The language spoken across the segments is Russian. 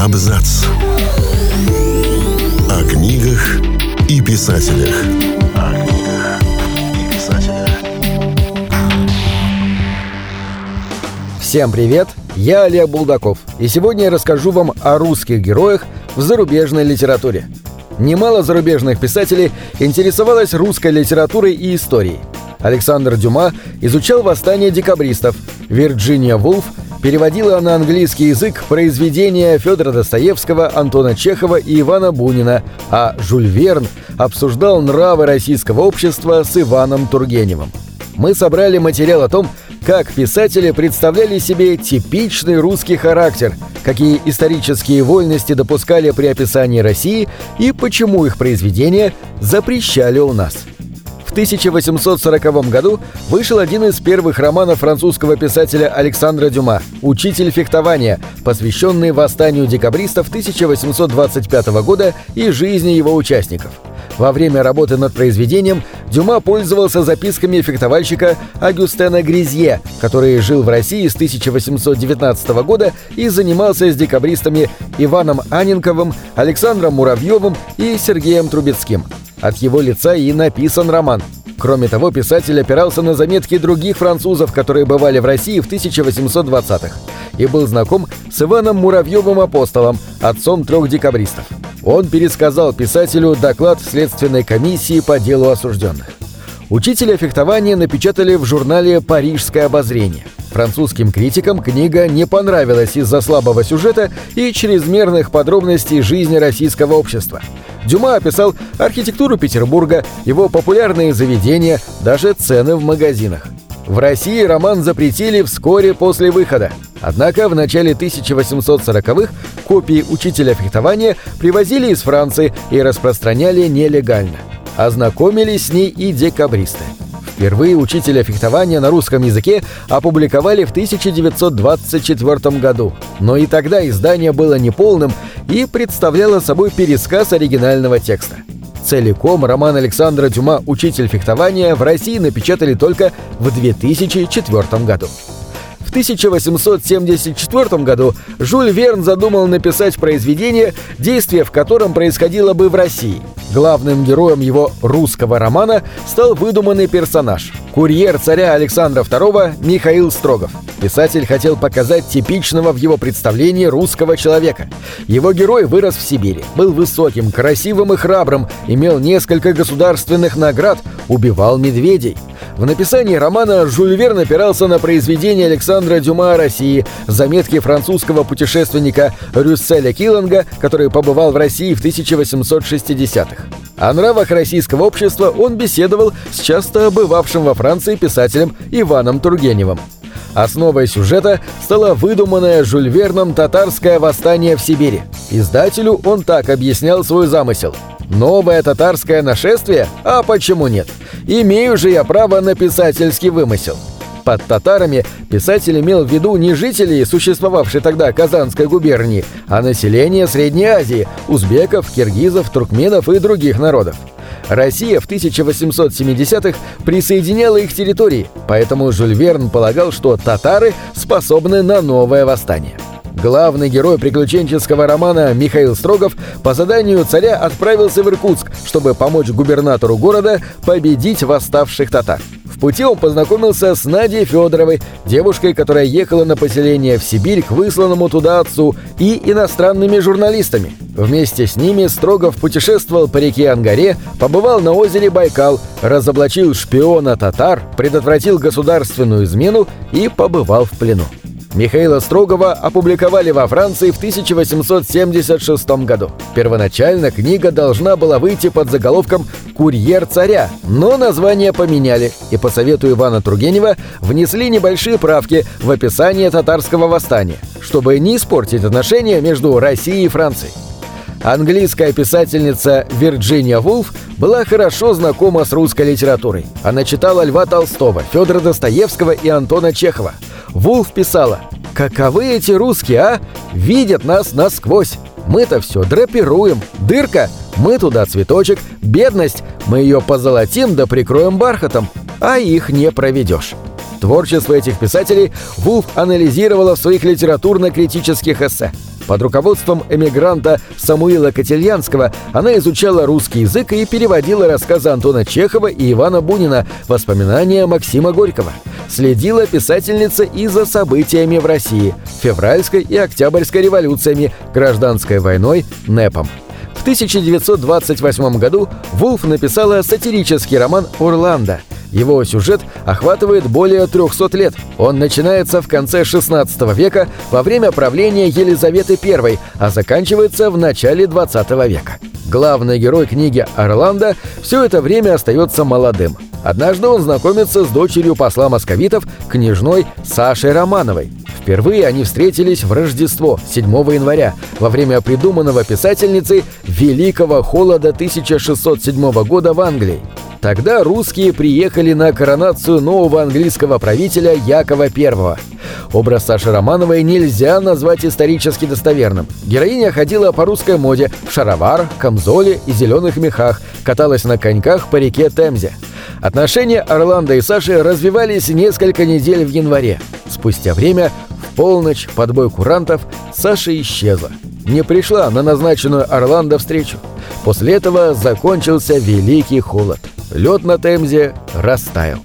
Абзац. О книгах и писателях. О книгах и писателях. Всем привет! Я Олег Булдаков, и сегодня я расскажу вам о русских героях в зарубежной литературе. Немало зарубежных писателей интересовалось русской литературой и историей. Александр Дюма изучал восстание декабристов, Вирджиния Вулф переводила на английский язык произведения Федора Достоевского, Антона Чехова и Ивана Бунина, а Жюль Верн обсуждал нравы российского общества с Иваном Тургеневым. Мы собрали материал о том, как писатели представляли себе типичный русский характер, какие исторические вольности допускали при описании России и почему их произведения запрещали у нас. В 1840 году вышел один из первых романов французского писателя Александра Дюма «Учитель фехтования», посвященный восстанию декабристов 1825 года и жизни его участников. Во время работы над произведением Дюма пользовался записками фехтовальщика Агюстена Гризье, который жил в России с 1819 года и занимался с декабристами Иваном Анинковым, Александром Муравьевым и Сергеем Трубецким – от его лица и написан роман. Кроме того, писатель опирался на заметки других французов, которые бывали в России в 1820-х, и был знаком с Иваном Муравьевым Апостолом, отцом трех декабристов. Он пересказал писателю доклад Следственной комиссии по делу осужденных. Учителя фехтования напечатали в журнале «Парижское обозрение». Французским критикам книга не понравилась из-за слабого сюжета и чрезмерных подробностей жизни российского общества. Дюма описал архитектуру Петербурга, его популярные заведения, даже цены в магазинах. В России роман запретили вскоре после выхода. Однако в начале 1840-х копии учителя фехтования привозили из Франции и распространяли нелегально. Ознакомились с ней и декабристы. Впервые учителя фехтования на русском языке опубликовали в 1924 году, но и тогда издание было неполным и представляло собой пересказ оригинального текста. Целиком роман Александра Дюма «Учитель фехтования» в России напечатали только в 2004 году. В 1874 году Жюль Верн задумал написать произведение, действие в котором происходило бы в России. Главным героем его русского романа стал выдуманный персонаж – курьер царя Александра II Михаил Строгов. Писатель хотел показать типичного в его представлении русского человека. Его герой вырос в Сибири, был высоким, красивым и храбрым, имел несколько государственных наград, убивал медведей – в написании романа Жюль Верн опирался на произведения Александра Дюма о России, заметки французского путешественника Рюсселя Килланга, который побывал в России в 1860-х. О нравах российского общества он беседовал с часто бывавшим во Франции писателем Иваном Тургеневым. Основой сюжета стало выдуманное Жюль Верном татарское восстание в Сибири. Издателю он так объяснял свой замысел. Новое татарское нашествие? А почему нет? Имею же я право на писательский вымысел. Под татарами писатель имел в виду не жителей, существовавшей тогда Казанской губернии, а население Средней Азии, узбеков, киргизов, туркменов и других народов. Россия в 1870-х присоединяла их территории, поэтому Жюль Верн полагал, что татары способны на новое восстание. Главный герой приключенческого романа Михаил Строгов по заданию царя отправился в Иркутск, чтобы помочь губернатору города победить восставших татар. В пути он познакомился с Надей Федоровой, девушкой, которая ехала на поселение в Сибирь к высланному туда отцу, и иностранными журналистами. Вместе с ними Строгов путешествовал по реке Ангаре, побывал на озере Байкал, разоблачил шпиона татар, предотвратил государственную измену и побывал в плену. Михаила Строгова опубликовали во Франции в 1876 году. Первоначально книга должна была выйти под заголовком «Курьер царя», но название поменяли и по совету Ивана Тургенева внесли небольшие правки в описание татарского восстания, чтобы не испортить отношения между Россией и Францией. Английская писательница Вирджиния Вулф была хорошо знакома с русской литературой. Она читала Льва Толстого, Федора Достоевского и Антона Чехова. Вулф писала «Каковы эти русские, а? Видят нас насквозь. Мы-то все драпируем. Дырка – мы туда цветочек. Бедность – мы ее позолотим да прикроем бархатом. А их не проведешь». Творчество этих писателей Вулф анализировала в своих литературно-критических эссе. Под руководством эмигранта Самуила Котельянского она изучала русский язык и переводила рассказы Антона Чехова и Ивана Бунина, воспоминания Максима Горького. Следила писательница и за событиями в России, февральской и октябрьской революциями, гражданской войной, НЭПом. В 1928 году Вулф написала сатирический роман «Орландо», его сюжет охватывает более 300 лет. Он начинается в конце 16 века во время правления Елизаветы I, а заканчивается в начале 20 века. Главный герой книги Орландо все это время остается молодым. Однажды он знакомится с дочерью посла московитов, княжной Сашей Романовой. Впервые они встретились в Рождество, 7 января, во время придуманного писательницей Великого холода 1607 года в Англии. Тогда русские приехали на коронацию нового английского правителя Якова I. Образ Саши Романовой нельзя назвать исторически достоверным. Героиня ходила по русской моде в шароварах, камзоле и зеленых мехах, каталась на коньках по реке Темзе. Отношения Орландо и Саши развивались несколько недель в январе. Спустя время, в полночь, под бой курантов, Саша исчезла. Не пришла на назначенную Орландо встречу. После этого закончился великий холод лед на Темзе растаял.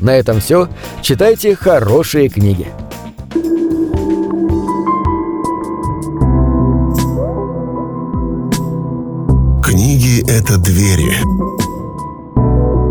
На этом все. Читайте хорошие книги. Книги — это двери,